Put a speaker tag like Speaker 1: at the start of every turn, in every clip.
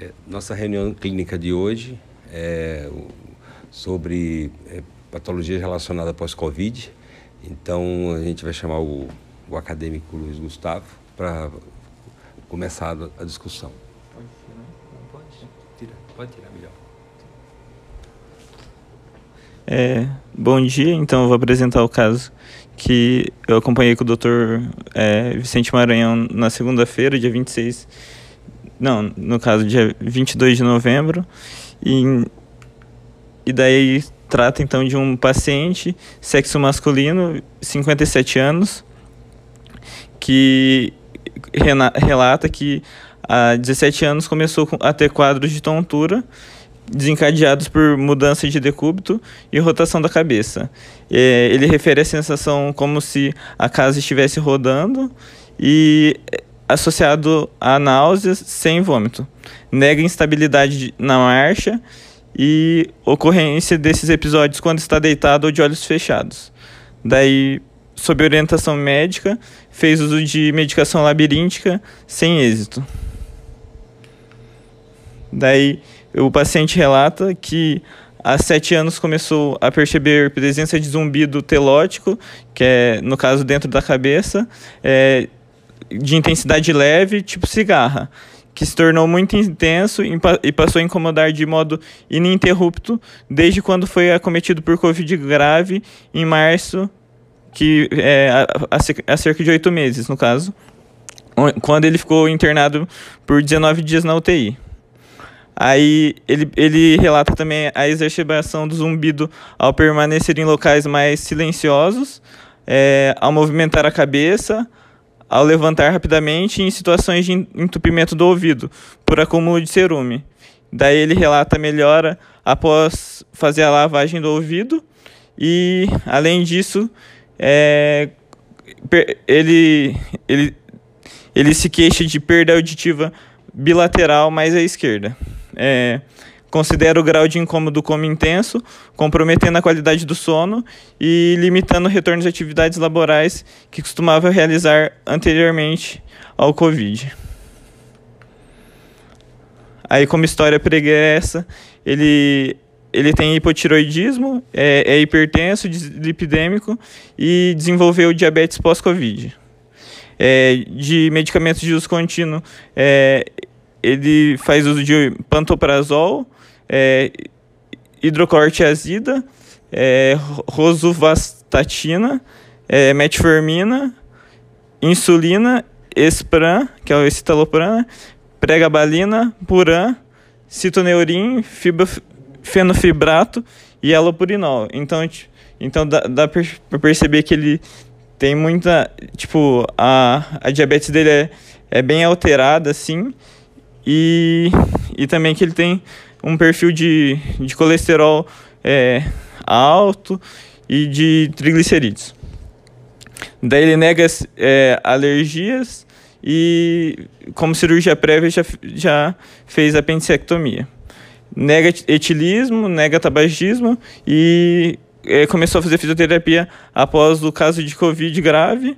Speaker 1: É, nossa reunião clínica de hoje é sobre é, patologia relacionada pós-Covid. Então, a gente vai chamar o, o acadêmico Luiz Gustavo para começar a, a discussão. Pode tirar? Não pode?
Speaker 2: Tira. Pode tirar, melhor. É, bom dia, então eu vou apresentar o caso que eu acompanhei com o Dr. É, Vicente Maranhão na segunda-feira, dia 26 não, no caso, dia 22 de novembro. E, e daí trata então de um paciente, sexo masculino, 57 anos, que relata que há 17 anos começou a ter quadros de tontura desencadeados por mudança de decúbito e rotação da cabeça. Ele refere a sensação como se a casa estivesse rodando e associado a náuseas sem vômito. Nega instabilidade na marcha e ocorrência desses episódios quando está deitado ou de olhos fechados. Daí, sob orientação médica, fez uso de medicação labiríntica sem êxito. Daí, o paciente relata que há sete anos começou a perceber presença de zumbido telótico, que é, no caso, dentro da cabeça, é, de intensidade leve, tipo cigarra, que se tornou muito intenso e passou a incomodar de modo ininterrupto desde quando foi acometido por Covid grave em março, que é há cerca de oito meses, no caso, quando ele ficou internado por 19 dias na UTI. Aí ele, ele relata também a exacerbação do zumbido ao permanecer em locais mais silenciosos, é, ao movimentar a cabeça, ao levantar rapidamente em situações de entupimento do ouvido por acúmulo de cerume. Daí ele relata melhora após fazer a lavagem do ouvido e, além disso, é, ele, ele, ele se queixa de perda auditiva bilateral mais à esquerda. É, Considera o grau de incômodo como intenso, comprometendo a qualidade do sono e limitando o retorno de atividades laborais que costumava realizar anteriormente ao Covid. Aí, como história pregressa, ele, ele tem hipotiroidismo, é, é hipertenso, lipidêmico e desenvolveu diabetes pós-Covid. É, de medicamentos de uso contínuo, é, ele faz uso de pantoprazol, é, hidrocortiazida, é, rosuvastatina, é, metformina, insulina, espran, que é o escitalopram, pregabalina, puran, citoneurin, fibra, fenofibrato e alopurinol. Então, então dá, dá para perceber que ele tem muita, tipo, a, a diabetes dele é, é bem alterada, assim, e, e também que ele tem um perfil de, de colesterol é, alto e de triglicerídeos. Daí ele nega é, alergias e, como cirurgia prévia, já, já fez apendicectomia. Nega etilismo, nega tabagismo e é, começou a fazer fisioterapia após o caso de Covid grave,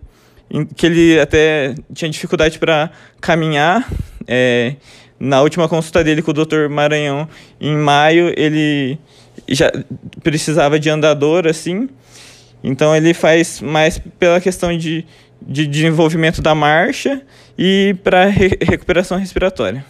Speaker 2: que ele até tinha dificuldade para caminhar. É, na última consulta dele com o Dr. Maranhão, em maio, ele já precisava de andador, assim. Então ele faz mais pela questão de, de desenvolvimento da marcha e para re recuperação respiratória.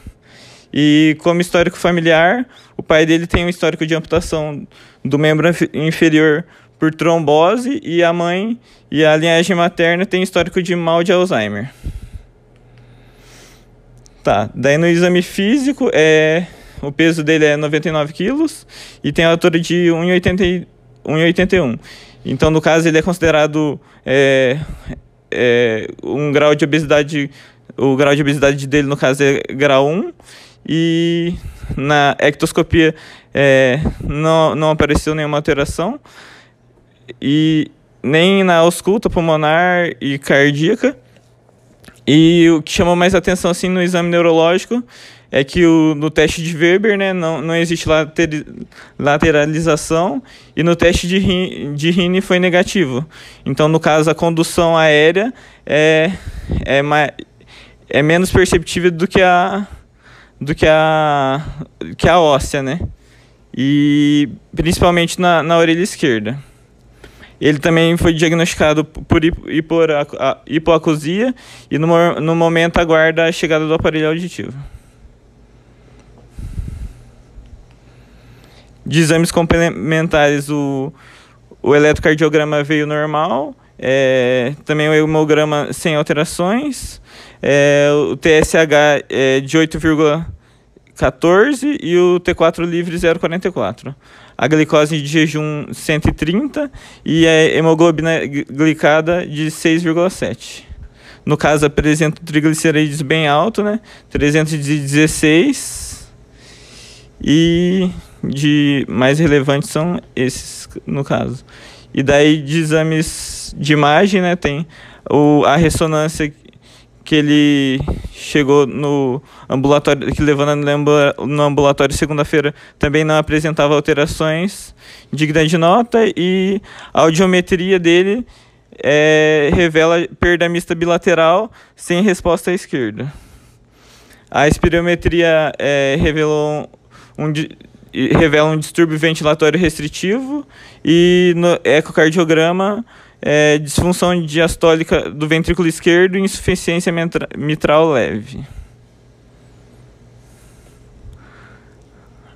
Speaker 2: E como histórico familiar, o pai dele tem um histórico de amputação do membro inferior por trombose e a mãe e a linhagem materna tem histórico de mal de Alzheimer. Tá, daí no exame físico, é, o peso dele é 99 quilos e tem a altura de 1,81. Então, no caso, ele é considerado é, é, um grau de obesidade, o grau de obesidade dele, no caso, é grau 1. E na ectoscopia é, não, não apareceu nenhuma alteração. E nem na ausculta pulmonar e cardíaca. E o que chamou mais atenção assim no exame neurológico é que o, no teste de Weber né, não, não existe later, lateralização e no teste de, rin, de Rini foi negativo. Então, no caso, a condução aérea é, é, mais, é menos perceptível do que a do que a, que a óssea, né? E principalmente na, na orelha esquerda. Ele também foi diagnosticado por hipoacusia e no, no momento aguarda a chegada do aparelho auditivo. De exames complementares, o, o eletrocardiograma veio normal, é, também o hemograma sem alterações, é, o TSH é de 8,14 e o T4 livre 0,44 a glicose de jejum 130 e a hemoglobina glicada de 6,7. No caso, apresenta triglicerídeos bem alto, né? 316. E de mais relevantes são esses, no caso. E daí de exames de imagem, né? Tem o, a ressonância que ele chegou no ambulatório, que levando no ambulatório segunda-feira, também não apresentava alterações de nota e a audiometria dele é, revela perda mista bilateral sem resposta à esquerda. A espirometria é, revelou um, um, revela um distúrbio ventilatório restritivo e no ecocardiograma é, disfunção diastólica do ventrículo esquerdo e insuficiência mitral leve.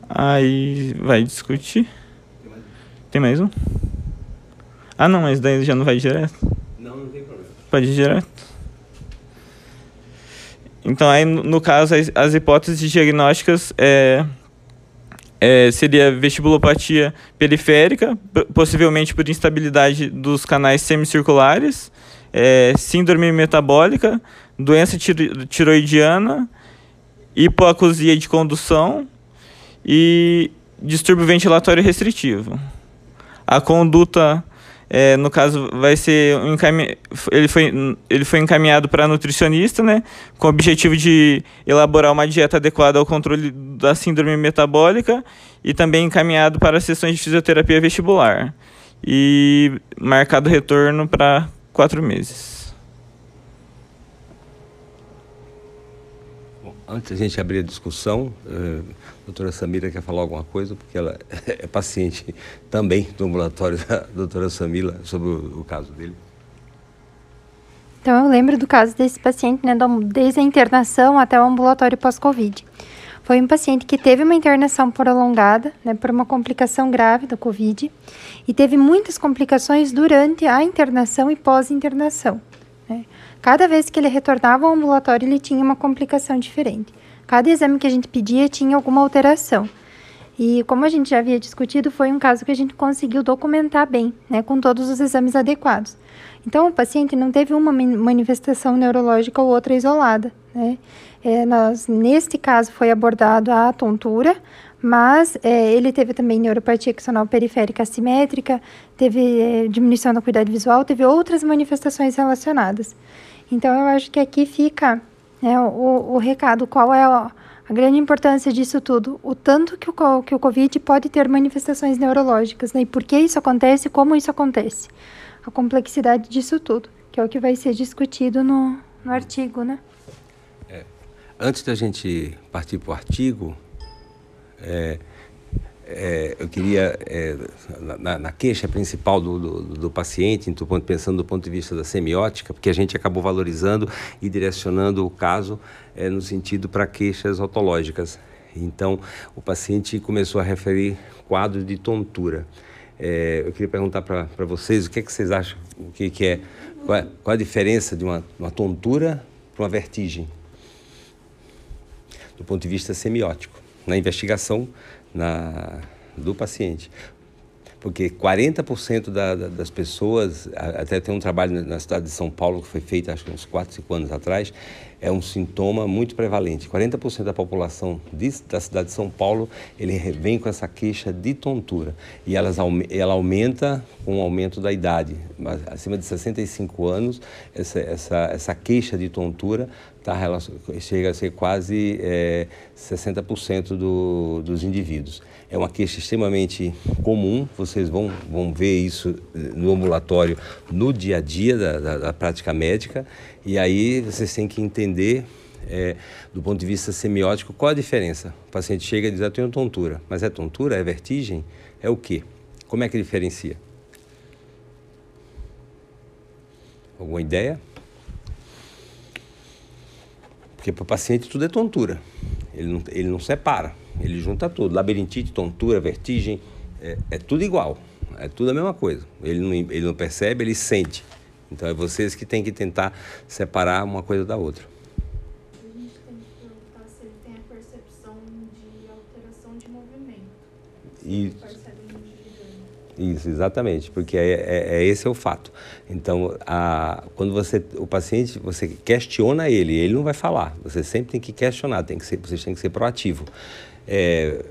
Speaker 2: Aí vai discutir. Tem mais um? Ah, não, mas daí já não vai direto?
Speaker 1: Não, não tem problema.
Speaker 2: Pode ir direto. Então, aí, no caso, as, as hipóteses diagnósticas é é, seria vestibulopatia periférica, possivelmente por instabilidade dos canais semicirculares, é, síndrome metabólica, doença tiroidiana, hipoacusia de condução e distúrbio ventilatório restritivo. A conduta é, no caso, vai ser um encaminha... ele, foi, ele foi encaminhado para nutricionista, né, com o objetivo de elaborar uma dieta adequada ao controle da síndrome metabólica e também encaminhado para sessões de fisioterapia vestibular e marcado retorno para quatro meses.
Speaker 1: Antes da gente abrir a discussão, uh, a doutora Samira quer falar alguma coisa, porque ela é paciente também do ambulatório da doutora Samila, sobre o, o caso dele.
Speaker 3: Então, eu lembro do caso desse paciente, né, desde a internação até o ambulatório pós-Covid. Foi um paciente que teve uma internação prolongada, né, por uma complicação grave da Covid, e teve muitas complicações durante a internação e pós-internação. Né. Cada vez que ele retornava ao ambulatório, ele tinha uma complicação diferente. Cada exame que a gente pedia tinha alguma alteração. E como a gente já havia discutido, foi um caso que a gente conseguiu documentar bem, né, com todos os exames adequados. Então, o paciente não teve uma manifestação neurológica ou outra isolada. Né? É, nós, neste caso, foi abordado a tontura, mas é, ele teve também neuropatia axonal periférica assimétrica, teve é, diminuição da acuidade visual, teve outras manifestações relacionadas. Então, eu acho que aqui fica né, o, o recado, qual é a, a grande importância disso tudo, o tanto que o, que o Covid pode ter manifestações neurológicas, né, e por que isso acontece, como isso acontece, a complexidade disso tudo, que é o que vai ser discutido no, no artigo, né?
Speaker 1: É, antes da gente partir para o artigo, é, é, eu queria, é, na, na, queixa principal do, do, do paciente, do ponto, pensando do ponto de vista da semiótica, porque a gente acabou valorizando e direcionando o caso é, no sentido para queixas otológicas. Então, o paciente começou a referir quadros de tontura. É, eu queria perguntar para vocês o que, é que vocês acham, o que, que é, qual, é, qual a diferença de uma, uma tontura para uma vertigem, do ponto de vista semiótico. Na investigação, na, do paciente. Porque 40% da, da, das pessoas, até tem um trabalho na cidade de São Paulo que foi feito acho que uns 4, 5 anos atrás, é um sintoma muito prevalente. 40% da população de, da cidade de São Paulo, ele vem com essa queixa de tontura. E elas, ela aumenta com o aumento da idade. Acima de 65 anos, essa, essa, essa queixa de tontura tá, chega a ser quase é, 60% do, dos indivíduos. É uma queixa extremamente comum, vocês vão, vão ver isso eh, no ambulatório no dia a dia da, da, da prática médica, e aí vocês têm que entender é, do ponto de vista semiótico, qual a diferença? O paciente chega e diz, eu tenho tontura. Mas é tontura? É vertigem? É o quê? Como é que diferencia? Alguma ideia? Porque para o paciente tudo é tontura. Ele não, ele não separa, ele junta tudo. Labirintite, tontura, vertigem, é, é tudo igual. É tudo a mesma coisa. Ele não, ele não percebe, ele sente. Então é vocês que têm que tentar separar uma coisa da outra.
Speaker 4: A gente tem que perguntar se ele tem a percepção de alteração de movimento. Se ele
Speaker 1: Isso.
Speaker 4: percebe muito de
Speaker 1: Isso, exatamente, porque é, é, é esse é o fato. Então, a, quando você, o paciente, você questiona ele, ele não vai falar. Você sempre tem que questionar, tem que ser, você tem que ser proativo. É,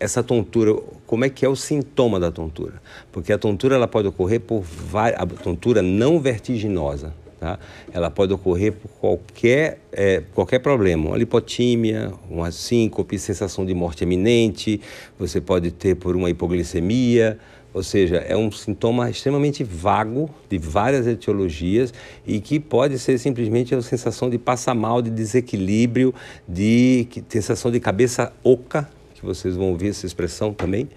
Speaker 1: essa tontura, como é que é o sintoma da tontura? Porque a tontura ela pode ocorrer por várias, a tontura não vertiginosa, tá? Ela pode ocorrer por qualquer, é, qualquer problema, uma lipotímia, uma síncope, sensação de morte iminente, você pode ter por uma hipoglicemia, ou seja, é um sintoma extremamente vago de várias etiologias e que pode ser simplesmente a sensação de passar mal, de desequilíbrio, de sensação de cabeça oca, que vocês vão ouvir essa expressão também.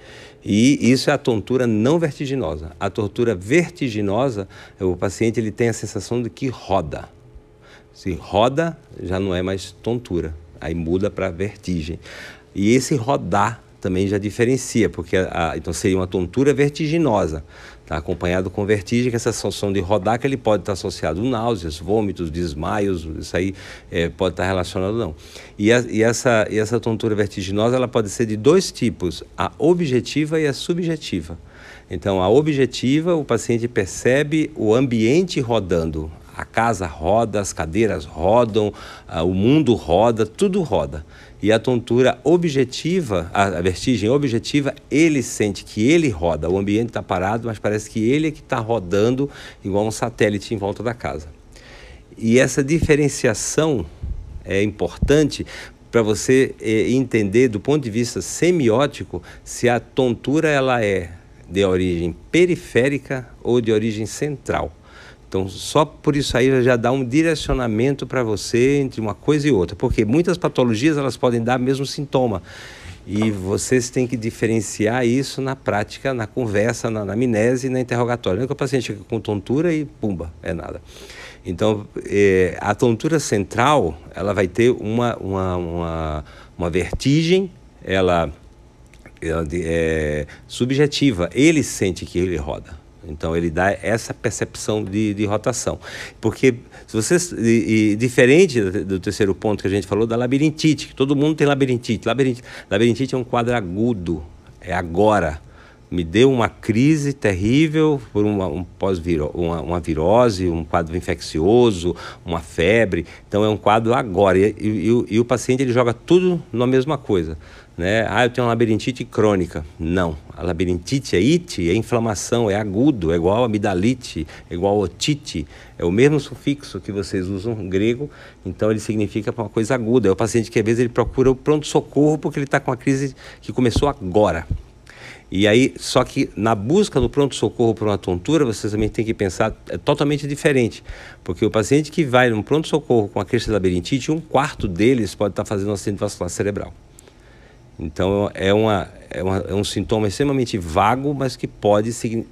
Speaker 1: E isso é a tontura não vertiginosa. A tortura vertiginosa, o paciente ele tem a sensação de que roda. Se roda, já não é mais tontura, aí muda para vertigem. E esse rodar também já diferencia, porque a, a- então seria uma tontura vertiginosa, tá? acompanhado com vertigem, que essa sensação de rodar que ele pode estar associado a náuseas, vômitos, desmaios, isso aí eh, pode estar relacionado não. E, a- e essa, e essa tontura vertiginosa ela pode ser de dois tipos, a objetiva e a subjetiva. Então, a objetiva, o paciente percebe o ambiente rodando. A casa roda, as cadeiras rodam, o mundo roda, tudo roda. E a tontura objetiva, a vertigem objetiva, ele sente que ele roda. O ambiente está parado, mas parece que ele é que está rodando igual um satélite em volta da casa. E essa diferenciação é importante para você eh, entender do ponto de vista semiótico se a tontura ela é de origem periférica ou de origem central. Então, só por isso aí já dá um direcionamento para você entre uma coisa e outra, porque muitas patologias elas podem dar o mesmo sintoma. E vocês têm que diferenciar isso na prática, na conversa, na anamnese e na interrogatória. Não é que o paciente chega com tontura e pumba, é nada. Então, eh, a tontura central, ela vai ter uma, uma, uma, uma vertigem, ela, ela é subjetiva. Ele sente que ele roda. Então, ele dá essa percepção de, de rotação. Porque, se vocês, e, e diferente do, terceiro ponto que a gente falou, da labirintite, que todo mundo tem labirintite. Labirintite, labirintite é um quadro agudo, é agora me deu uma crise terrível por uma, um pós uma, uma virose, um quadro infeccioso, uma febre. Então é um quadro agora. E, e, e o paciente ele joga tudo na mesma coisa. Né? Ah, eu tenho uma labirintite crônica. Não. A labirintite é ite, é inflamação, é agudo, é igual amidalite, é igual otite. É o mesmo sufixo que vocês usam em grego, então ele significa uma coisa aguda. É o paciente que às vezes ele procura o pronto-socorro porque ele está com uma crise que começou agora. E aí, só que na busca do pronto-socorro por uma tontura, vocês também têm que pensar é totalmente diferente. Porque o paciente que vai num pronto-socorro com a crise de labirintite, um quarto deles pode estar fazendo um acidente vascular cerebral. Então, é, uma, é, uma, é um sintoma extremamente vago, mas que pode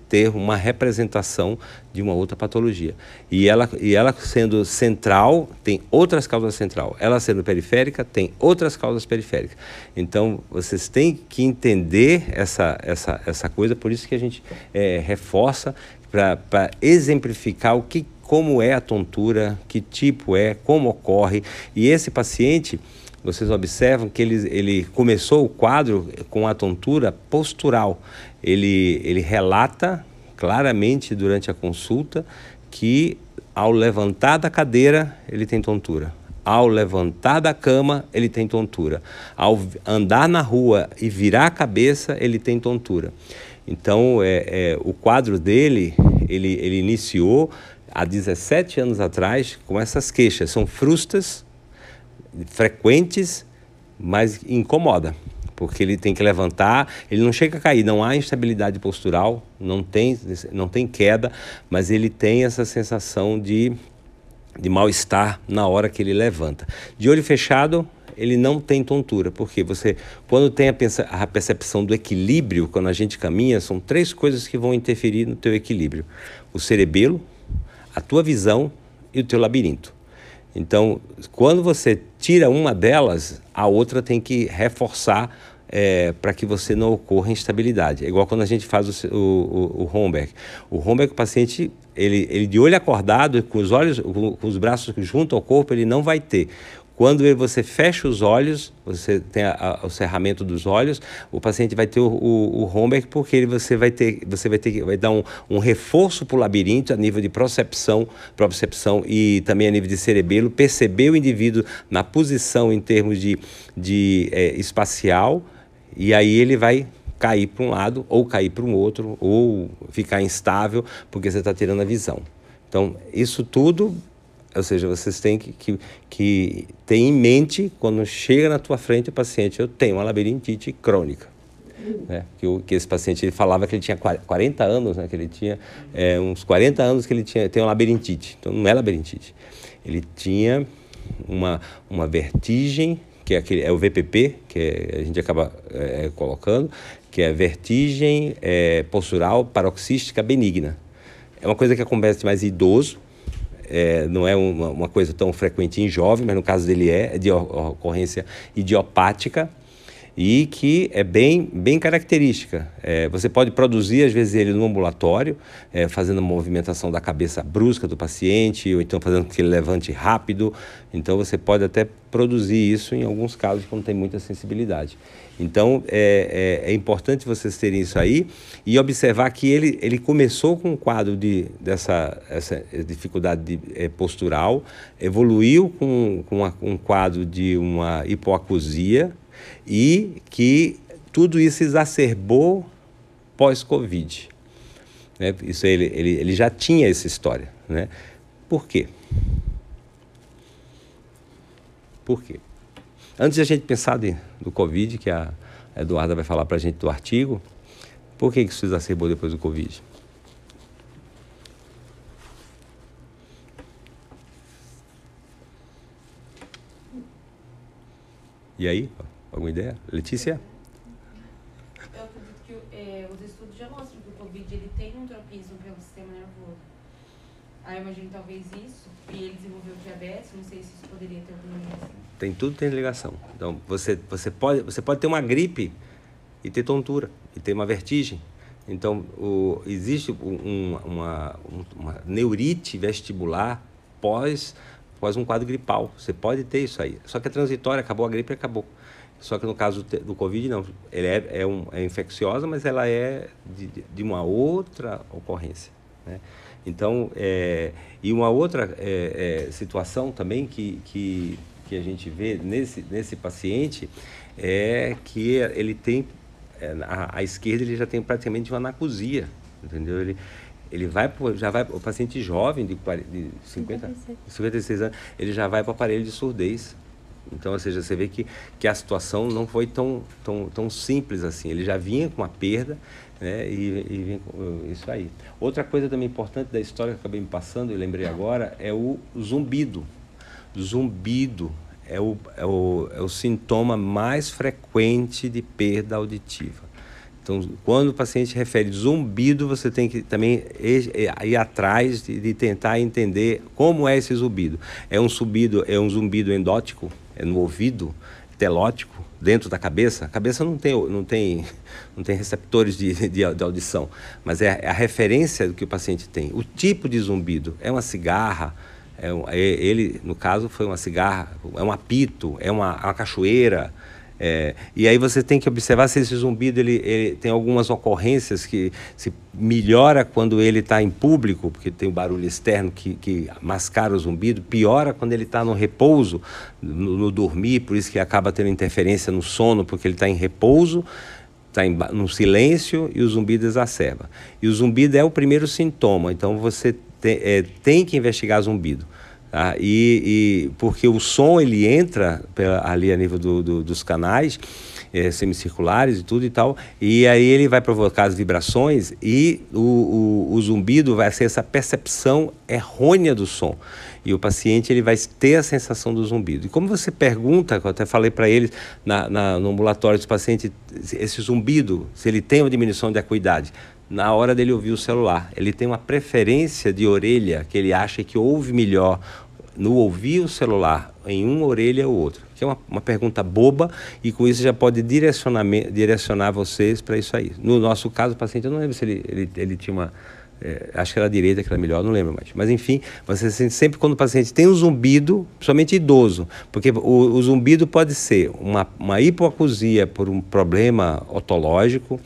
Speaker 1: ter uma representação de uma outra patologia. E ela, e ela sendo central, tem outras causas central. Ela sendo periférica, tem outras causas periféricas. Então, vocês têm que entender essa, essa, essa coisa, por isso que a gente eh, reforça para exemplificar o que, como é a tontura, que tipo é, como ocorre. E esse paciente, vocês observam que ele, ele começou o quadro com a tontura postural. Ele, ele relata claramente durante a consulta que ao levantar da cadeira ele tem tontura. Ao levantar da cama, ele tem tontura. Ao andar na rua e virar a cabeça, ele tem tontura. Então, é, é, o quadro dele, ele, ele iniciou há 17 anos atrás com essas queixas. São frustas, frequentes, mas incomoda, porque ele tem que levantar, ele não chega a cair, não há instabilidade postural, não tem, não tem queda, mas ele tem essa sensação de de mal-estar na hora que ele levanta. De olho fechado, ele não tem tontura, porque você, quando tem a, percepção do equilíbrio, quando a gente caminha, são três coisas que vão interferir no teu equilíbrio: o cerebelo, a tua visão e o teu labirinto. Então, quando você tira uma delas, a outra tem que reforçar é, para que você não ocorra instabilidade. É igual quando a gente faz o, o, o Homberg. O Homberg, o paciente, ele, ele de olho acordado, com os olhos, com, com os braços junto ao corpo, ele não vai ter. Quando você fecha os olhos, você tem a, a, o cerramento dos olhos, o paciente vai ter o, o, o Homberg porque ele, você vai ter, você vai ter vai dar um, um reforço para o labirinto a nível de procepção, procepção e também a nível de cerebelo, perceber o indivíduo na posição em termos de, de é, espacial e aí ele vai cair para um lado ou cair para um outro ou ficar instável porque você está tirando a visão. Então, isso tudo ou seja, vocês têm que, que, que ter em mente, quando chega na tua frente o paciente, eu tenho uma labirintite crônica. Né? Que, o, que esse paciente ele falava que ele tinha 40 anos, né? que ele tinha é, uns 40 anos que ele tinha, tem uma labirintite. Então não é labirintite. Ele tinha uma, uma vertigem, que é, aquele, é o VPP, que é, a gente acaba é, colocando, que é vertigem é, postural paroxística benigna. É uma coisa que acontece mais idoso, é, não é uma, uma, coisa tão frequente em jovem, mas no caso dele é, é de ocorrência idiopática e que é bem, bem característica. É, você pode produzir, às vezes, ele no ambulatório, é, fazendo a movimentação da cabeça brusca do paciente, ou então fazendo que ele levante rápido. Então, você pode até produzir isso em alguns casos quando tem muita sensibilidade. Então, é, é, é, importante vocês terem isso aí e observar que ele, ele começou com um quadro de, dessa essa dificuldade de, é, postural, evoluiu com, com uma, um quadro de uma hipoacusia e que tudo isso exacerbou pós-Covid. Né? Isso ele, ele, ele já tinha essa história. Né? Por quê? Por quê? Antes de a gente pensar de, do Covid, que a Eduarda vai falar para a gente do artigo, por que isso exacerbou depois do Covid? E aí, alguma ideia? Letícia?
Speaker 5: Eu acredito que é, os estudos já mostram que o Covid ele tem um tropismo pelo sistema nervoso. Aí eu imagino talvez isso, e ele desenvolveu diabetes, não sei se isso poderia ter alguma ligação.
Speaker 1: Tem tudo tem ligação. Então, você, você, pode, você pode ter uma gripe e ter tontura, e ter uma vertigem. Então, o, existe um, uma, uma neurite vestibular pós, pós um quadro gripal. Você pode ter isso aí. Só que é transitória, acabou a gripe acabou. Só que no caso do Covid, não. Ele é, é, um, é infecciosa, mas ela é de, de uma outra ocorrência. Né? Então, é, e uma outra é, é, situação também que, que que a gente vê nesse, nesse paciente é que ele tem, é, à, esquerda ele já tem praticamente uma anacusia, entendeu? Ele, ele vai já vai o paciente jovem de, 40, de 50 56. 56 anos ele já vai para o aparelho de surdez então ou seja você vê que, que a situação não foi tão, tão, tão simples assim ele já vinha com uma perda né e, e vem com isso aí outra coisa também importante da história que eu acabei me passando e lembrei agora é o zumbido zumbido é o, é o, é o sintoma mais frequente de perda auditiva. Então, quando o paciente refere zumbido, você tem que também ir atrás de, de, tentar entender como é esse zumbido. É um zumbido, é um zumbido endótico, é no ouvido, telótico, dentro da cabeça. A cabeça não tem, não tem, não tem receptores de, de, de audição, mas é, é a referência do que o paciente tem. O tipo de zumbido é uma cigarra, é, é, ele, no caso, foi uma cigarra, é um apito, é uma, uma cachoeira. É, e aí você tem que observar se esse zumbido ele, ele tem algumas ocorrências que se melhora quando ele está em público, porque tem o barulho externo que, que mascara o zumbido, piora quando ele está no repouso, no, no, dormir, por isso que acaba tendo interferência no sono, porque ele está em repouso, está no silêncio e o zumbido exacerba. E o zumbido é o primeiro sintoma, então você tem, é, tem que investigar zumbido. Tá? E, e porque o som ele entra pela, ali a nível do, do, dos canais é, semicirculares e tudo e tal, e aí ele vai provocar as vibrações e o, o, o zumbido vai ser essa percepção errônea do som e o paciente ele vai ter a sensação do zumbido. E como você pergunta, eu até falei para eles na, na, no ambulatório dos pacientes, esse zumbido, se ele tem uma diminuição de acuidade, na hora dele ouvir o celular, ele tem uma preferência de orelha que ele acha que ouve melhor no ouvir o celular em uma orelha ou outra. Que é uma, uma pergunta boba e com isso já pode direcionar, direcionar vocês para isso aí. No nosso caso, o paciente, eu não lembro se ele, ele, ele tinha uma é, acho que era a direita que era melhor, não lembro mais. Mas enfim, você sente sempre quando o paciente tem um zumbido, principalmente idoso, porque o, o zumbido pode ser uma, uma hipoacusia por um problema otológico,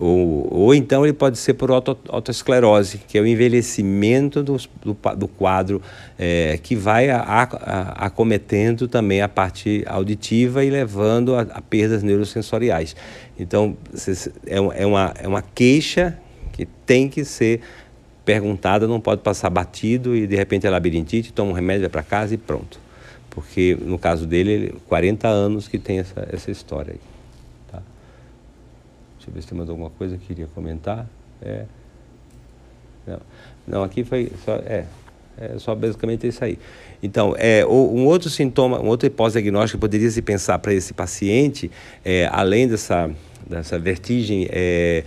Speaker 1: ou, ou então ele pode ser por auto, autoesclerose, que é o envelhecimento do, do, do quadro é, que vai a, a, acometendo também a parte auditiva e levando a, a perdas neurosensoriais. Então, é, é, uma, é uma queixa que tem que ser perguntada, não pode passar batido e de repente é labirintite, toma um remédio, vai para casa e pronto. Porque no caso dele, 40 anos que tem essa, essa história aí. Deixa eu ver se tem mais alguma coisa que queria comentar. É. Não, não aqui foi só, é, é só basicamente isso aí. Então, é, um outro sintoma, uma outra hipótese diagnóstica que poderia se pensar para esse paciente, é, além dessa, dessa vertigem é,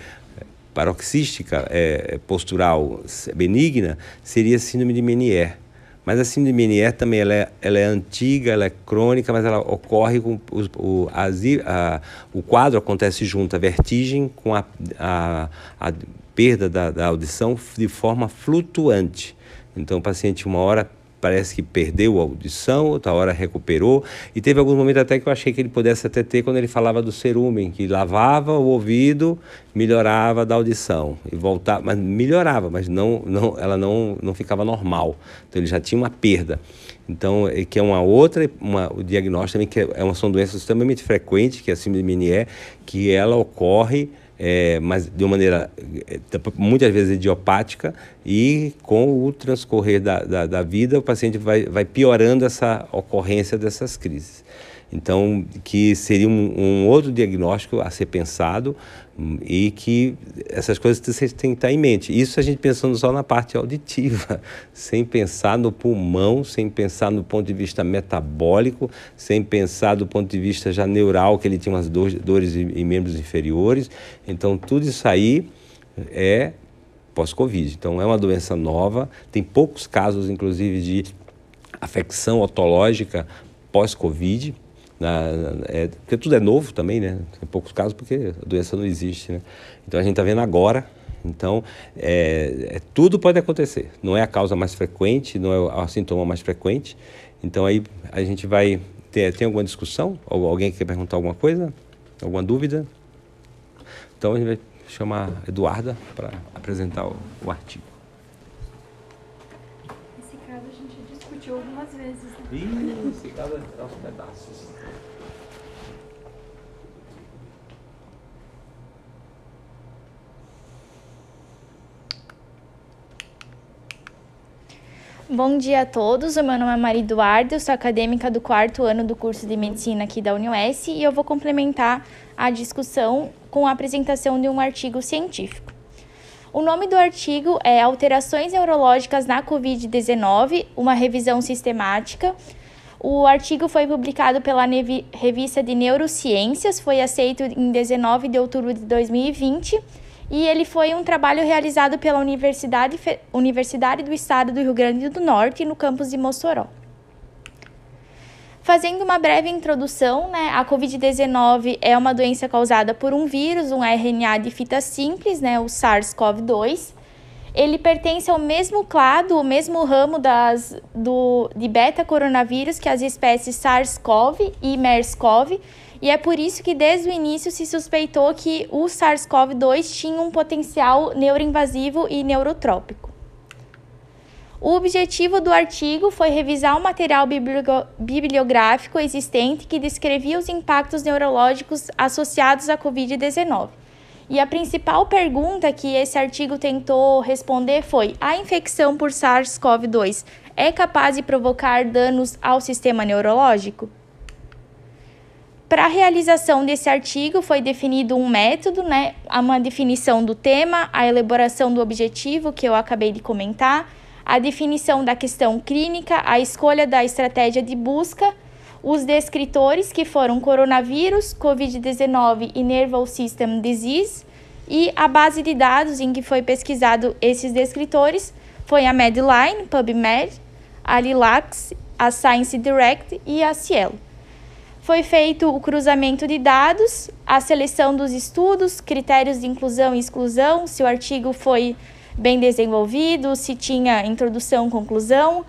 Speaker 1: paroxística é, é, benigna seria síndrome de Menier. Mas a síndrome de Menier também ela é, ela é antiga, ela é crônica, mas ela ocorre com o, o, a, o quadro acontece junto, a vertigem com a, a, a perda da, da audição de forma flutuante. Então o paciente uma hora parece que perdeu a audição, outra hora recuperou. E teve alguns momentos até que eu achei que ele pudesse até ter quando ele falava do cerúmen, que lavava o ouvido, melhorava da audição e voltava, mas melhorava, mas não, não, ela não, não ficava normal. Então ele já tinha uma perda. Então, é que é uma outra, uma, o diagnóstico também, que é uma, são doenças extremamente frequentes, que é a síndrome de Menier, que ela ocorre é, mas de uma maneira é, muitas vezes idiopática e com o transcorrer da, da, da, vida o paciente vai, vai piorando essa ocorrência dessas crises. Então, que seria um, um outro diagnóstico a ser pensado, e que essas coisas vocês têm que estar em mente. Isso a gente pensando só na parte auditiva, sem pensar no pulmão, sem pensar no ponto de vista metabólico, sem pensar do ponto de vista já neural, que ele tinha umas dores em membros inferiores. Então, tudo isso aí é pós-Covid. Então, é uma doença nova, tem poucos casos, inclusive, de afecção otológica pós-Covid. Na, é, porque tudo é novo também, né? Tem poucos casos porque a doença não existe, né? Então a gente está vendo agora. Então, é, é, tudo pode acontecer. Não é a causa mais frequente, não é o sintoma mais frequente. Então aí a gente vai ter, tem alguma discussão? Alguém quer perguntar alguma coisa? Alguma dúvida? Então a gente vai chamar a Eduarda para apresentar o, o artigo.
Speaker 3: Esse caso a gente discutiu algumas vezes. Né?
Speaker 1: Ih, esse caso é aos pedaços.
Speaker 6: Bom dia a todos, o meu nome é Maria Eduardo, eu sou acadêmica do quarto ano do curso de Medicina aqui da UniOS e eu vou complementar a discussão com a apresentação de um artigo científico. O nome do artigo é Alterações Neurológicas na Covid-19, uma revisão sistemática. O artigo foi publicado pela revista de Neurociências, foi aceito em 19 de outubro de 2020 e ele foi um trabalho realizado pela Universidade, Universidade do Estado do Rio Grande do Norte, no campus de Mossoró. Fazendo uma breve introdução, né, a Covid-19 é uma doença causada por um vírus, um RNA de fita simples, né, o SARS-CoV-2. Ele pertence ao mesmo clado, o mesmo ramo das, do, de beta-coronavírus que as espécies SARS-CoV e MERS-CoV, e é por isso que desde o início se suspeitou que o SARS-CoV-2 tinha um potencial neuroinvasivo e neurotrópico. O objetivo do artigo foi revisar o material bibliográfico existente que descrevia os impactos neurológicos associados à Covid-19. E a principal pergunta que esse artigo tentou responder foi: a infecção por SARS-CoV-2 é capaz de provocar danos ao sistema neurológico? Para a realização desse artigo foi definido um método, né, uma definição do tema, a elaboração do objetivo que eu acabei de comentar, a definição da questão clínica, a escolha da estratégia de busca, os descritores que foram coronavírus, COVID-19 e Nervous System Disease, e a base de dados em que foi pesquisado esses descritores foi a Medline, PubMed, a Lilacs, a Science Direct e a Cielo. Foi feito o cruzamento de dados, a seleção dos estudos, critérios de inclusão e exclusão, se o artigo foi bem desenvolvido, se tinha introdução, conclusão.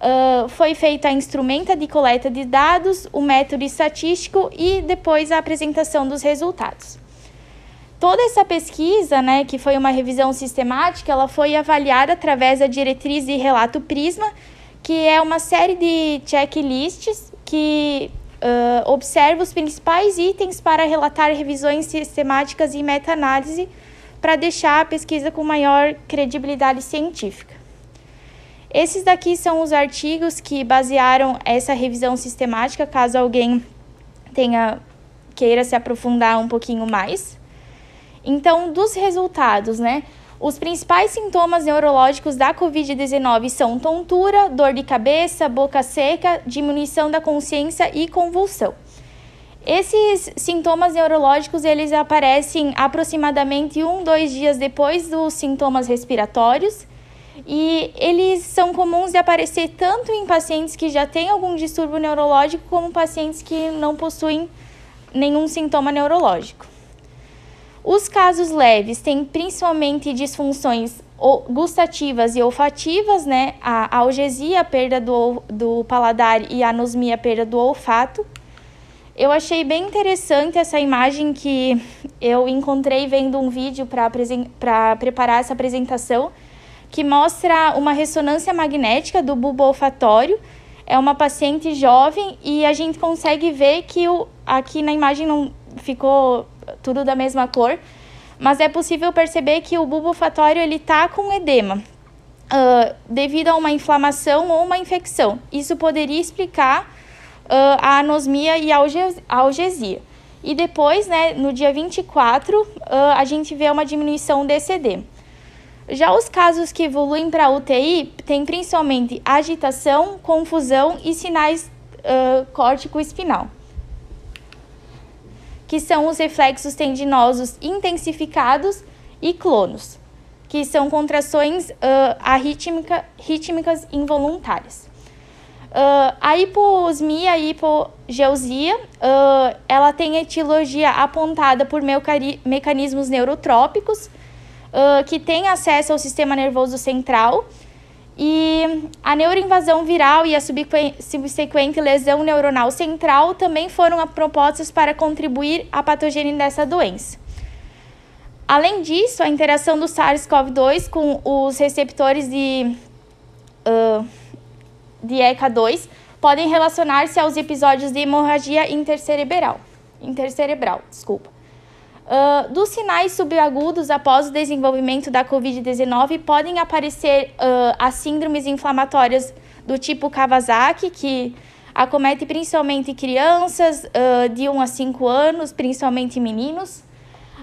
Speaker 6: Uh, foi feita a instrumenta de coleta de dados, o método estatístico e depois a apresentação dos resultados. Toda essa pesquisa, né, que foi uma revisão sistemática, ela foi avaliada através da diretriz de relato Prisma, que é uma série de checklists que uh, observa os principais itens para relatar revisões sistemáticas e meta-análise para deixar a pesquisa com maior credibilidade científica. Esses daqui são os artigos que basearam essa revisão sistemática, caso alguém tenha queira se aprofundar um pouquinho mais. Então, dos resultados, né? Os principais sintomas neurológicos da COVID-19 são tontura, dor de cabeça, boca seca, diminuição da consciência e convulsão. Esses sintomas neurológicos eles aparecem aproximadamente um, dois dias depois dos sintomas respiratórios e eles são comuns de aparecer tanto em pacientes que já têm algum distúrbio neurológico como pacientes que não possuem nenhum sintoma neurológico. Os casos leves têm principalmente disfunções gustativas e olfativas, né? A algesia, a perda do, do paladar e a anosmia, a perda do olfato. Eu achei bem interessante essa imagem que eu encontrei vendo um vídeo para preparar essa apresentação, que mostra uma ressonância magnética do bulbo olfatório. É uma paciente jovem e a gente consegue ver que o, aqui na imagem não ficou tudo da mesma cor, mas é possível perceber que o bulbo olfatório ele tá com edema. Uh, devido a uma inflamação ou uma infecção. Isso poderia explicar uh, a anosmia e a algesia. E depois, né, no dia 24, uh, a gente vê uma diminuição desse edema. Já os casos que evoluem para UTI têm principalmente agitação, confusão e sinais uh, córtico-espinal que são os reflexos tendinosos intensificados e clonos, que são contrações uh, arrítmica, rítmicas involuntárias. Uh, a hiposmia e hipogeusia, uh, ela tem etiologia apontada por mecanismos neurotrópicos, uh, que tem acesso ao sistema nervoso central e a neuroinvasão viral e a subsequente lesão neuronal central também foram propostas para contribuir à patogênese dessa doença. Além disso, a interação do SARS-CoV-2 com os receptores de, uh, de ECA2 podem relacionar-se aos episódios de hemorragia intercerebral. intercerebral desculpa. Uh, dos sinais subagudos após o desenvolvimento da Covid-19 podem aparecer uh, as síndromes inflamatórias do tipo Kawasaki, que acomete principalmente crianças uh, de 1 a 5 anos, principalmente meninos,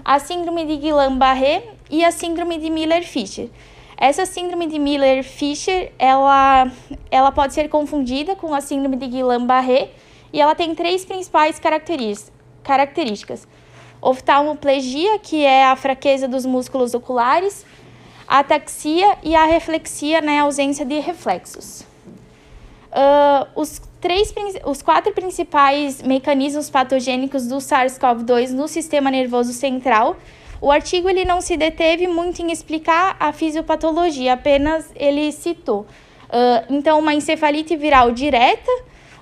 Speaker 6: a síndrome de Guillain-Barré e a síndrome de Miller-Fisher. Essa síndrome de Miller-Fisher, ela, ela pode ser confundida com a síndrome de Guillain-Barré e ela tem três principais características oftalmoplegia, que é a fraqueza dos músculos oculares, ataxia e a reflexia, né, a ausência de reflexos. Uh, os, três, os quatro principais mecanismos patogênicos do SARS-CoV-2 no sistema nervoso central, o artigo ele não se deteve muito em explicar a fisiopatologia, apenas ele citou. Uh, então, uma encefalite viral direta,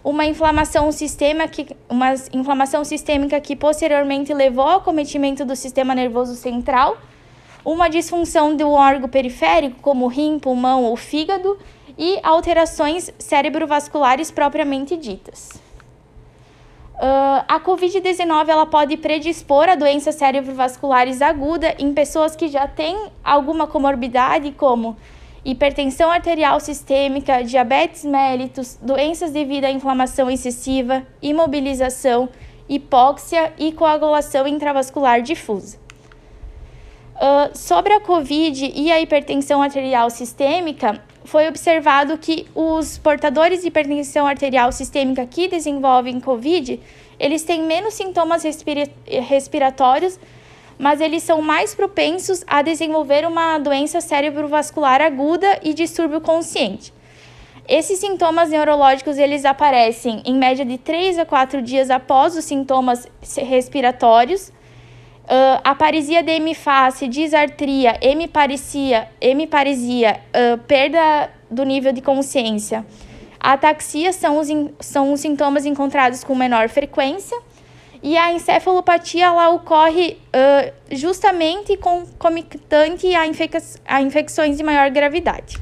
Speaker 6: uma inflamação sistêmica, uma inflamação sistêmica que posteriormente levou ao acometimento do sistema nervoso central, uma disfunção do órgão periférico, como rim, pulmão ou fígado, e alterações cerebrovasculares propriamente ditas. Uh, a COVID-19 ela pode predispor a doenças cerebrovasculares aguda em pessoas que já têm alguma comorbidade, como hipertensão arterial sistêmica, diabetes mellitus, doenças devido à inflamação excessiva, imobilização, hipóxia e coagulação intravascular difusa. Uh, sobre a COVID e a hipertensão arterial sistêmica, foi observado que os portadores de hipertensão arterial sistêmica que desenvolvem COVID, eles têm menos sintomas respiratórios mas eles são mais propensos a desenvolver uma doença cerebrovascular aguda e distúrbio consciente. Esses sintomas neurológicos eles aparecem em média de 3 a 4 dias após os sintomas respiratórios. Uh, aparisia de hemifácie, disartria, hemiparesia, hemiparesia uh, perda do nível de consciência. A ataxia são os, são os sintomas encontrados com menor frequência e a encefalopatia ela ocorre uh, justamente concomitante a, infec a infecções de maior gravidade.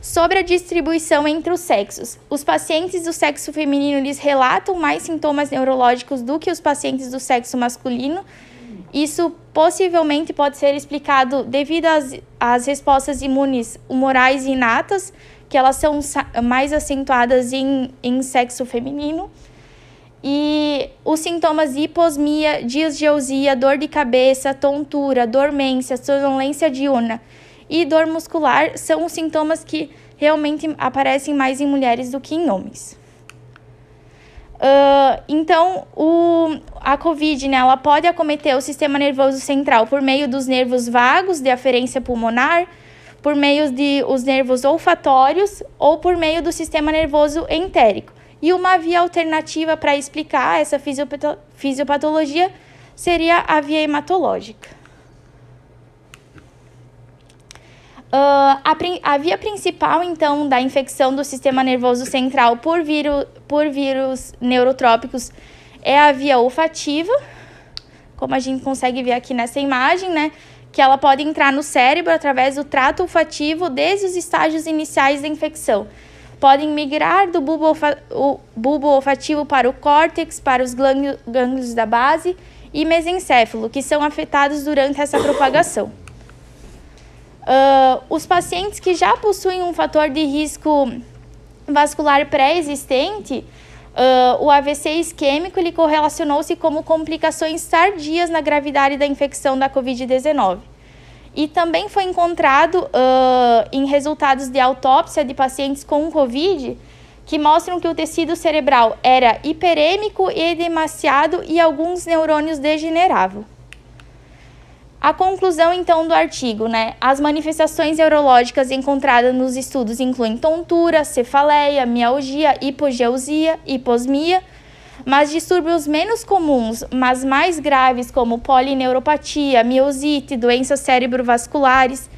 Speaker 6: Sobre a distribuição entre os sexos. Os pacientes do sexo feminino eles relatam mais sintomas neurológicos do que os pacientes do sexo masculino. Isso possivelmente pode ser explicado devido às, às respostas imunes humorais inatas, que elas são mais acentuadas em, em sexo feminino. E os sintomas de hiposmia, disgeusia, dor de cabeça, tontura, dormência, sonolência diurna e dor muscular são os sintomas que realmente aparecem mais em mulheres do que em homens. Uh, então, o, a COVID, né, ela pode acometer o sistema nervoso central por meio dos nervos vagos de aferência pulmonar, por meio de os nervos olfatórios ou por meio do sistema nervoso entérico. E uma via alternativa para explicar essa fisiopatologia seria a via hematológica. Uh, a, a, via principal, então, da infecção do sistema nervoso central por, por vírus neurotrópicos é a via olfativa, como a gente consegue ver aqui nessa imagem, né? Que ela pode entrar no cérebro através do trato olfativo desde os estágios iniciais da infecção podem migrar do bulbo, bulbo olfativo para o córtex, para os gânglios da base e mesencéfalo, que são afetados durante essa propagação. Uh, os pacientes que já possuem um fator de risco vascular pré-existente, uh, o AVC isquêmico ele correlacionou-se como complicações tardias na gravidade da infecção da Covid-19. E também foi encontrado uh, em resultados de autópsia de pacientes com Covid que mostram que o tecido cerebral era hiperêmico e edemaciado e alguns neurônios degeneravam. A conclusão, então, do artigo, né? As manifestações neurológicas encontradas nos estudos incluem tontura, cefaleia, mialgia, hipogeusia, hiposmia, mas distúrbios menos comuns, mas mais graves, como polineuropatia, miosite, doenças cerebrovasculares,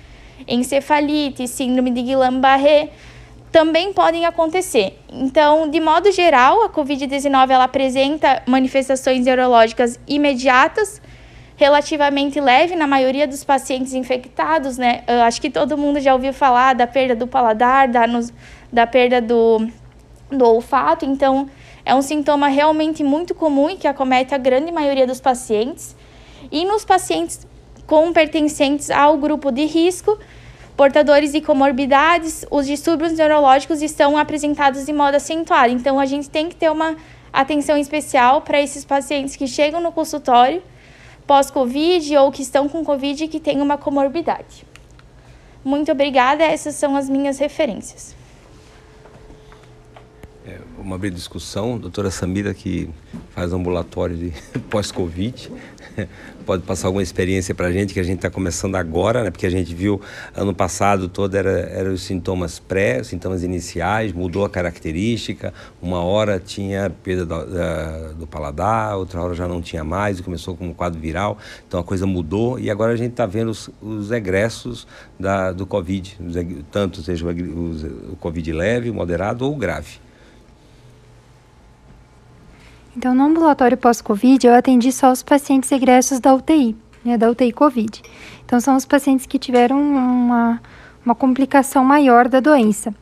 Speaker 6: encefalite, síndrome de Guillain-Barré, também podem acontecer. Então, de modo geral, a COVID-19 ela apresenta manifestações neurológicas imediatas, relativamente leve na maioria dos pacientes infectados, né? Eu acho que todo mundo já ouviu falar da perda do paladar, da, nos, da perda do, do olfato, então é um sintoma realmente muito comum e que acomete a grande maioria dos pacientes. E nos pacientes com pertencentes ao grupo de risco, portadores de comorbidades, os distúrbios neurológicos estão apresentados de modo acentuado. Então, a gente tem que ter uma atenção especial para esses pacientes que chegam no consultório pós-Covid ou que estão com Covid e que têm uma comorbidade. Muito obrigada, essas são as minhas referências
Speaker 1: uma abrir discussão, doutora Samira, que faz ambulatório de pós-Covid, pode passar alguma experiência para a gente, que a gente está começando agora, né? porque a gente viu ano passado todo era, era os sintomas pré, os sintomas iniciais, mudou a característica, uma hora tinha perda do, da, do paladar, outra hora já não tinha mais, começou com um quadro viral, então a coisa mudou e agora a gente está vendo os, os egressos da, do Covid, tanto seja o, o Covid leve, moderado ou grave.
Speaker 3: Então, no ambulatório pós-Covid, eu atendi só os pacientes egressos da UTI, né, da UTI Covid. Então, são os pacientes que tiveram uma, uma complicação maior da doença.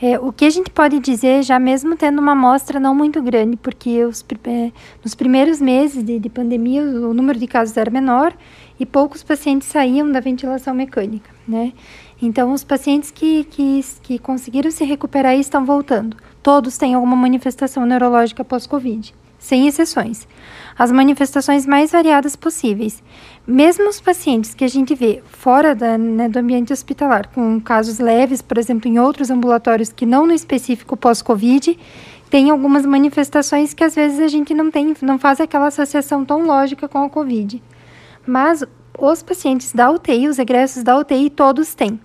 Speaker 3: É, o que a gente pode dizer, já mesmo tendo uma amostra não muito grande, porque os, é, nos primeiros meses de, de pandemia o número de casos era menor e poucos pacientes saíam da ventilação mecânica, né? Então, os pacientes que, que, que conseguiram se recuperar estão voltando, todos têm alguma manifestação neurológica pós-Covid, sem exceções. As manifestações mais variadas possíveis. Mesmo os pacientes que a gente vê fora da, né, do ambiente hospitalar, com casos leves, por exemplo, em outros ambulatórios que não no específico pós-Covid, tem algumas manifestações que às vezes a gente não tem, não faz aquela associação tão lógica com a Covid. Mas os pacientes da UTI, os egressos da UTI, todos têm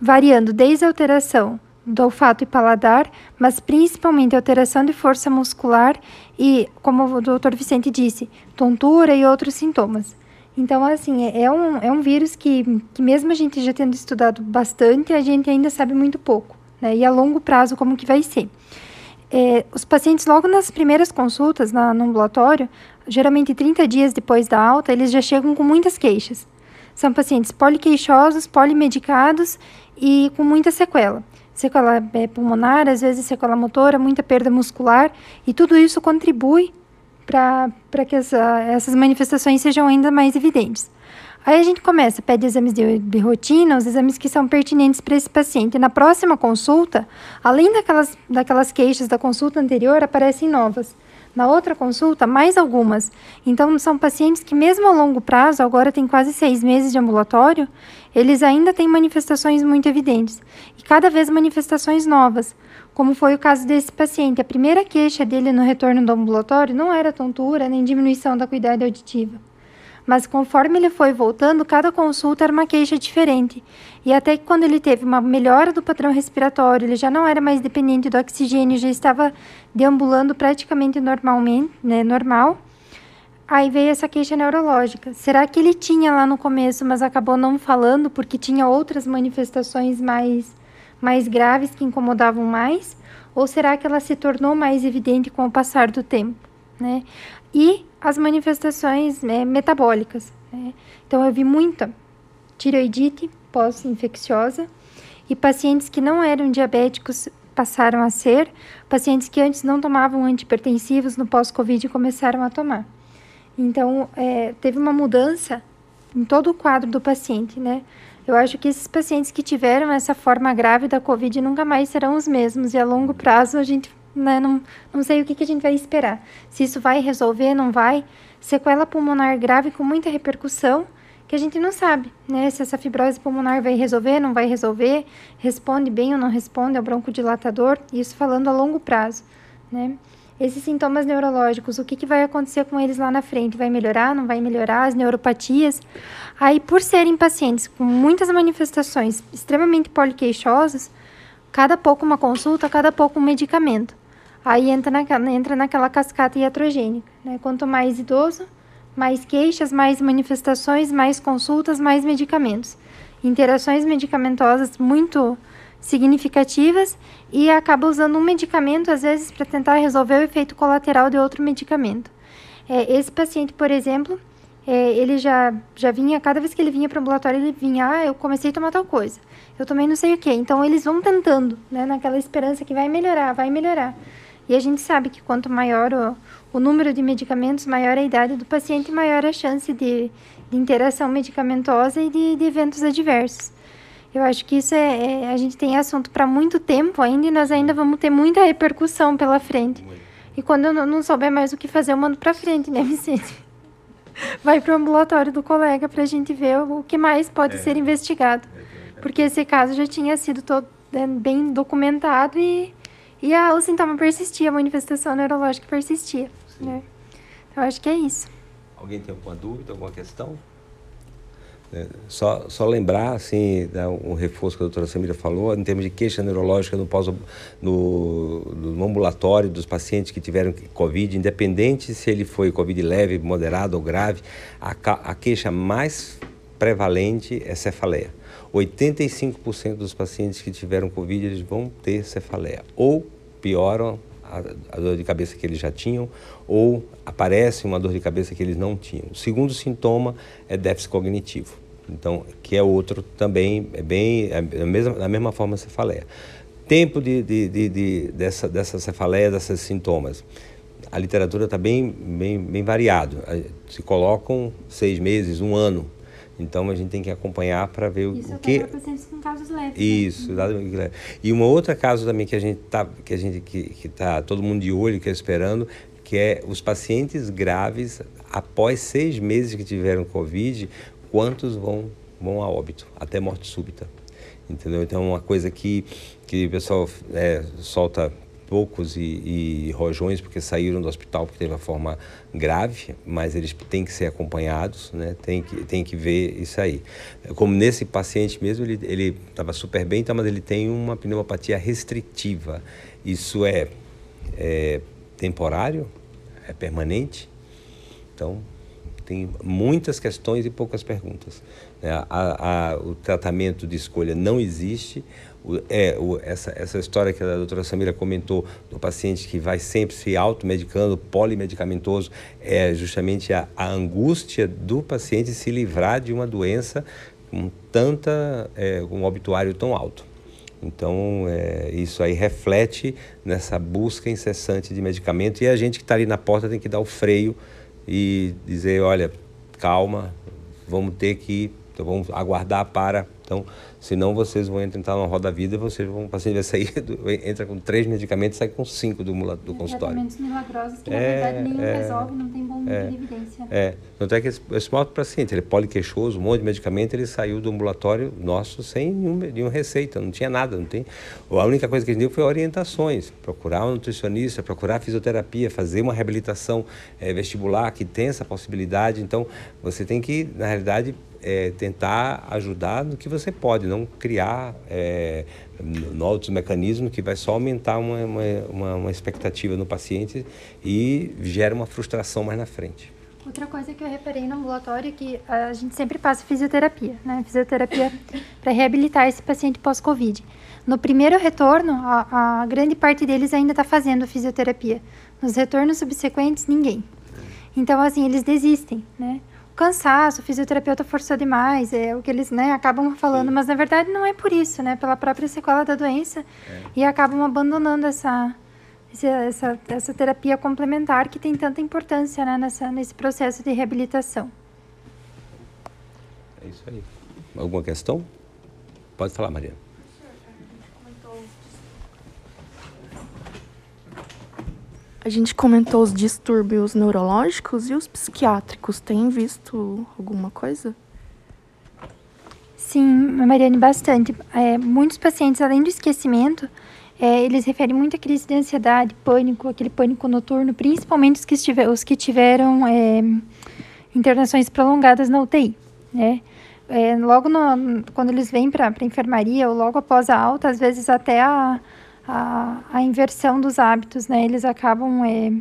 Speaker 3: variando desde alteração do olfato e paladar, mas principalmente alteração de força muscular e, como o doutor Vicente disse, tontura e outros sintomas. Então, assim, é, é um, é um vírus que, que mesmo a gente já tendo estudado bastante, a gente ainda sabe muito pouco, né? E a longo prazo, como que vai ser. É, os pacientes, logo nas primeiras consultas na, no ambulatório, geralmente 30 dias depois da alta, eles já chegam com muitas queixas. São pacientes poliqueixosos, polimedicados e com muita sequela. Sequela é, pulmonar, às vezes sequela motora, muita perda muscular, e tudo isso contribui para que essa, essas manifestações sejam ainda mais evidentes. Aí a gente começa, pede exames de, de rotina, os exames que são pertinentes para esse paciente. Na próxima consulta, além daquelas, daquelas queixas da consulta anterior, aparecem novas. Na outra consulta, mais algumas. Então, são pacientes que, mesmo a longo prazo, agora tem quase seis meses de ambulatório, eles ainda têm manifestações muito evidentes. E cada vez manifestações novas, como foi o caso desse paciente. A primeira queixa dele no retorno do ambulatório não era tontura nem diminuição da acuidade auditiva. Mas conforme ele foi voltando, cada consulta era uma queixa diferente. E até quando ele teve uma melhora do padrão respiratório, ele já não era mais dependente do oxigênio, já estava deambulando praticamente normalmente, né, normal. Aí veio essa queixa neurológica. Será que ele tinha lá no começo, mas acabou não falando porque tinha outras manifestações mais, mais graves que incomodavam mais? Ou será que ela se tornou mais evidente com o passar do tempo? Né? E as manifestações né, metabólicas. Né? Então, eu vi muita tireoidite pós-infecciosa e pacientes que não eram diabéticos passaram a ser, pacientes que antes não tomavam antipertensivos no pós-Covid começaram a tomar. Então, é, teve uma mudança em todo o quadro do paciente, né? Eu acho que esses pacientes que tiveram essa forma grave da Covid nunca mais serão os mesmos, e a longo prazo a gente né, não, não sei o que, que a gente vai esperar. Se isso vai resolver, não vai. Sequela pulmonar grave com muita repercussão, que a gente não sabe, né? Se essa fibrose pulmonar vai resolver, não vai resolver, responde bem ou não responde ao broncodilatador, isso falando a longo prazo, né? Esses sintomas neurológicos, o que, que vai acontecer com eles lá na frente? Vai melhorar, não vai melhorar? As neuropatias? Aí, por serem pacientes com muitas manifestações extremamente poliqueixosas, cada pouco uma consulta, cada pouco um medicamento. Aí entra naquela, entra naquela cascata iatrogênica, né? Quanto mais idoso, mais queixas, mais manifestações, mais consultas, mais medicamentos. Interações medicamentosas muito significativas e acaba usando um medicamento, às vezes, para tentar resolver o efeito colateral de outro medicamento. É, esse paciente, por exemplo, é, ele já, já vinha, cada vez que ele vinha para o ambulatório, ele vinha, ah, eu comecei a tomar tal coisa, eu também não sei o que. Então, eles vão tentando, né, naquela esperança que vai melhorar, vai melhorar. E a gente sabe que quanto maior o, o número de medicamentos, maior a idade do paciente, maior a chance de, de interação medicamentosa e de, de, eventos adversos. Eu acho que isso é, é a gente tem assunto para muito tempo ainda e nós ainda vamos ter muita repercussão pela frente. E quando eu não souber mais o que fazer, eu mando para frente, né, Vicente? Vai para o ambulatório do colega para a gente ver o que mais pode é. ser investigado. Porque esse caso já tinha sido todo, né, bem documentado e, e a, o sintoma persistia, a manifestação neurológica persistia. Né? Eu acho que é isso.
Speaker 1: Alguém tem alguma dúvida, alguma questão? É, só, só lembrar, assim, um reforço que a doutora Samira falou, em termos de queixa neurológica no, pós, no, no ambulatório dos pacientes que tiveram Covid, independente se ele foi Covid leve, moderado ou grave, a, a queixa mais prevalente é cefaleia. 85% dos pacientes que tiveram Covid eles vão ter cefaleia ou pioram a, a, dor de cabeça que eles já tinham ou aparece uma dor de cabeça que eles não tinham. O segundo sintoma é déficit cognitivo, então que é outro também é bem é da mesma da mesma forma cefaleia. Tempo de, de, de, de dessa dessa cefaleia, desses sintomas. A literatura está bem, bem, bem variado. Se colocam seis meses, um ano. Então a gente tem que acompanhar para ver o,
Speaker 3: Isso
Speaker 1: o que
Speaker 3: para pacientes com casos leves. né?
Speaker 1: isso, exatamente. Guilherme. E uma outra caso também que a gente tá, que a gente que, que tá todo mundo de olho, que é esperando, que é os pacientes graves após seis meses que tiveram covid, quantos vão vão a óbito, até morte súbita, entendeu? Então é uma coisa que que o pessoal é, solta poucos e, e rojões porque saíram do hospital porque teve uma forma grave, mas eles têm que ser acompanhados, né? Tem que tem que ver isso aí. Como nesse paciente mesmo, ele ele estava super bem, então, mas ele tem uma pneumopatia restritiva. Isso é, é temporário? É permanente? Então, tem muitas questões e poucas perguntas. né? A, a, o tratamento de escolha não existe. É, essa, essa história que a doutora Samira comentou do paciente que vai sempre se automedicando, polimedicamentoso, é justamente a, a angústia do paciente se livrar de uma doença com tanta, é, um obituário tão alto. Então, é, isso aí reflete nessa busca incessante de medicamento e a gente que está ali na porta tem que dar o freio e dizer, olha, calma, vamos ter que, então vamos aguardar para, então, senão vocês vão entrar numa roda vida, vocês vão, o paciente vai sair, do, entra com três medicamentos e sai com cinco do, do consultório.
Speaker 3: Tratamentos milagrosos que, na
Speaker 1: É,
Speaker 3: verdade, nenhum
Speaker 1: é,
Speaker 3: resolve, não tem bom
Speaker 1: é,
Speaker 3: de evidência.
Speaker 1: É, tanto é que esse, esse paciente, ele é poliqueixoso, um monte de medicamento, ele saiu do ambulatório nosso sem nenhum, nenhuma receita, não tinha nada, não tem. A única coisa que a gente deu foi orientações, procurar um nutricionista, procurar fisioterapia, fazer uma reabilitação eh, vestibular que tem essa possibilidade. Então, você tem que, na realidade, eh, tentar ajudar no que você pode, não criar eh, no- outros mecanismos que vai só aumentar uma, uma, uma, uma expectativa no paciente e gera uma frustração mais na frente.
Speaker 3: Outra coisa que eu reparei no ambulatório é que a gente sempre passa fisioterapia, né? Fisioterapia para reabilitar esse paciente pós-Covid. No primeiro retorno, a, a grande parte deles ainda está fazendo fisioterapia. Nos retornos subsequentes, ninguém. Então, assim, eles desistem, né? Cansaço, o fisioterapeuta forçou demais, é o que eles né, acabam falando, mas na verdade não é por isso, né? Pela própria sequela da doença e acabam abandonando essa, essa, essa, essa terapia complementar que tem tanta importância né, nessa, nesse processo de reabilitação.
Speaker 1: É isso aí. Alguma questão? Pode falar, Maria.
Speaker 7: A gente comentou os distúrbios neurológicos e os psiquiátricos. Tem visto alguma coisa?
Speaker 3: Sim, Mariane, bastante. É, muitos pacientes, além do esquecimento, é, eles referem muito a crise de ansiedade, pânico, aquele pânico noturno, principalmente os que, estiver, os que tiveram é, internações prolongadas na UTI. Né? É, logo no- quando eles vêm para a enfermaria ou logo após a alta, às vezes até a, a, a inversão dos hábitos, né? Eles acabam é,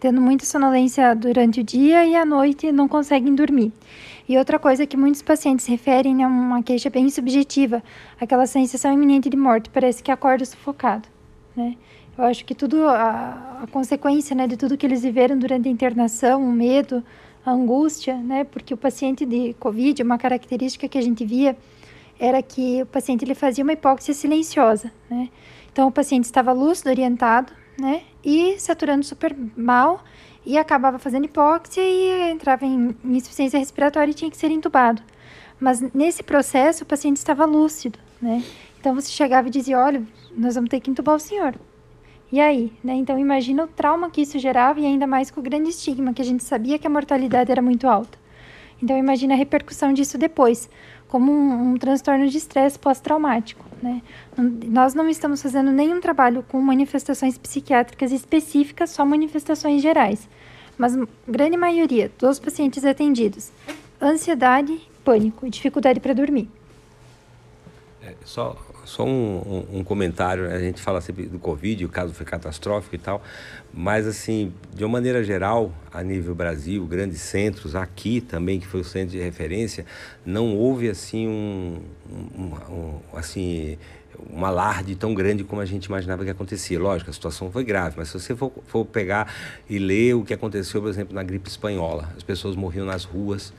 Speaker 3: tendo muita sonolência durante o dia e à noite não conseguem dormir. E outra coisa que muitos pacientes referem é uma queixa bem subjetiva, aquela sensação iminente de morte, parece que acorda sufocado, né? Eu acho que tudo, a, a consequência, né, de tudo que eles viveram durante a internação, o medo, a angústia, né, porque o paciente de Covid, uma característica que a gente via era que o paciente ele fazia uma hipóxia silenciosa, né? Então o paciente estava lúcido, orientado, né, e saturando super mal e acabava fazendo hipóxia e entrava em insuficiência respiratória e tinha que ser entubado. Mas nesse processo o paciente estava lúcido, né? Então você chegava e dizia, olha, nós vamos ter que entubar o senhor. E aí, né? Então imagina o trauma que isso gerava e ainda mais com o grande estigma que a gente sabia que a mortalidade era muito alta. Então imagina a repercussão disso depois, como um, um transtorno de estresse pós-traumático, né? Nós não estamos fazendo nenhum trabalho com manifestações psiquiátricas específicas, só manifestações gerais. Mas grande maioria dos pacientes atendidos, ansiedade, pânico e dificuldade para dormir.
Speaker 1: É, só só um, um- um comentário, né? a gente fala sempre do Covid, o caso foi catastrófico e tal, mas assim, de uma maneira geral, a nível Brasil, grandes centros, aqui também, que foi o centro de referência, não houve assim um, um- assim, um alarde tão grande como a gente imaginava que acontecia. Lógico, a situação foi grave, mas se você for, for pegar e ler o que aconteceu, por exemplo, na gripe espanhola, as pessoas morriam nas ruas,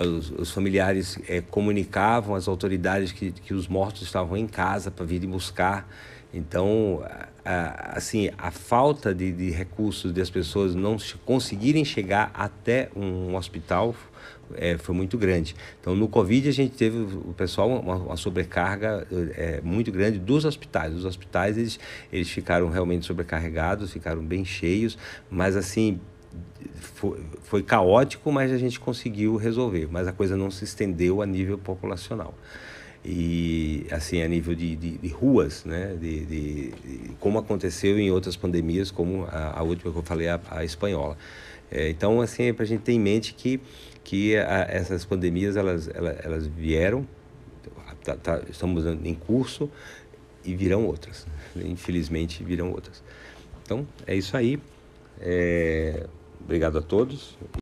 Speaker 1: os, os familiares eh, comunicavam às autoridades que, que os mortos estavam em casa para virem buscar. Então, a, assim, a falta de, de recursos das pessoas não conseguirem chegar até um hospital é, foi muito grande. Então, no Covid, a gente teve o pessoal uma, uma sobrecarga é, muito grande dos hospitais. Os hospitais, eles, eles ficaram realmente sobrecarregados, ficaram bem cheios, mas assim, foi, foi caótico, mas a gente conseguiu resolver. Mas a coisa não se estendeu a nível populacional e assim a nível de, de, de ruas, né, de, de, como aconteceu em outras pandemias, como a, a última que eu falei, a, a espanhola. É, então, assim, é para a gente ter em mente que que a, essas pandemias elas, elas, elas vieram, tá, tá, estamos em curso e virão outras. Infelizmente, virão outras. Então, é isso aí. É, obrigado a todos.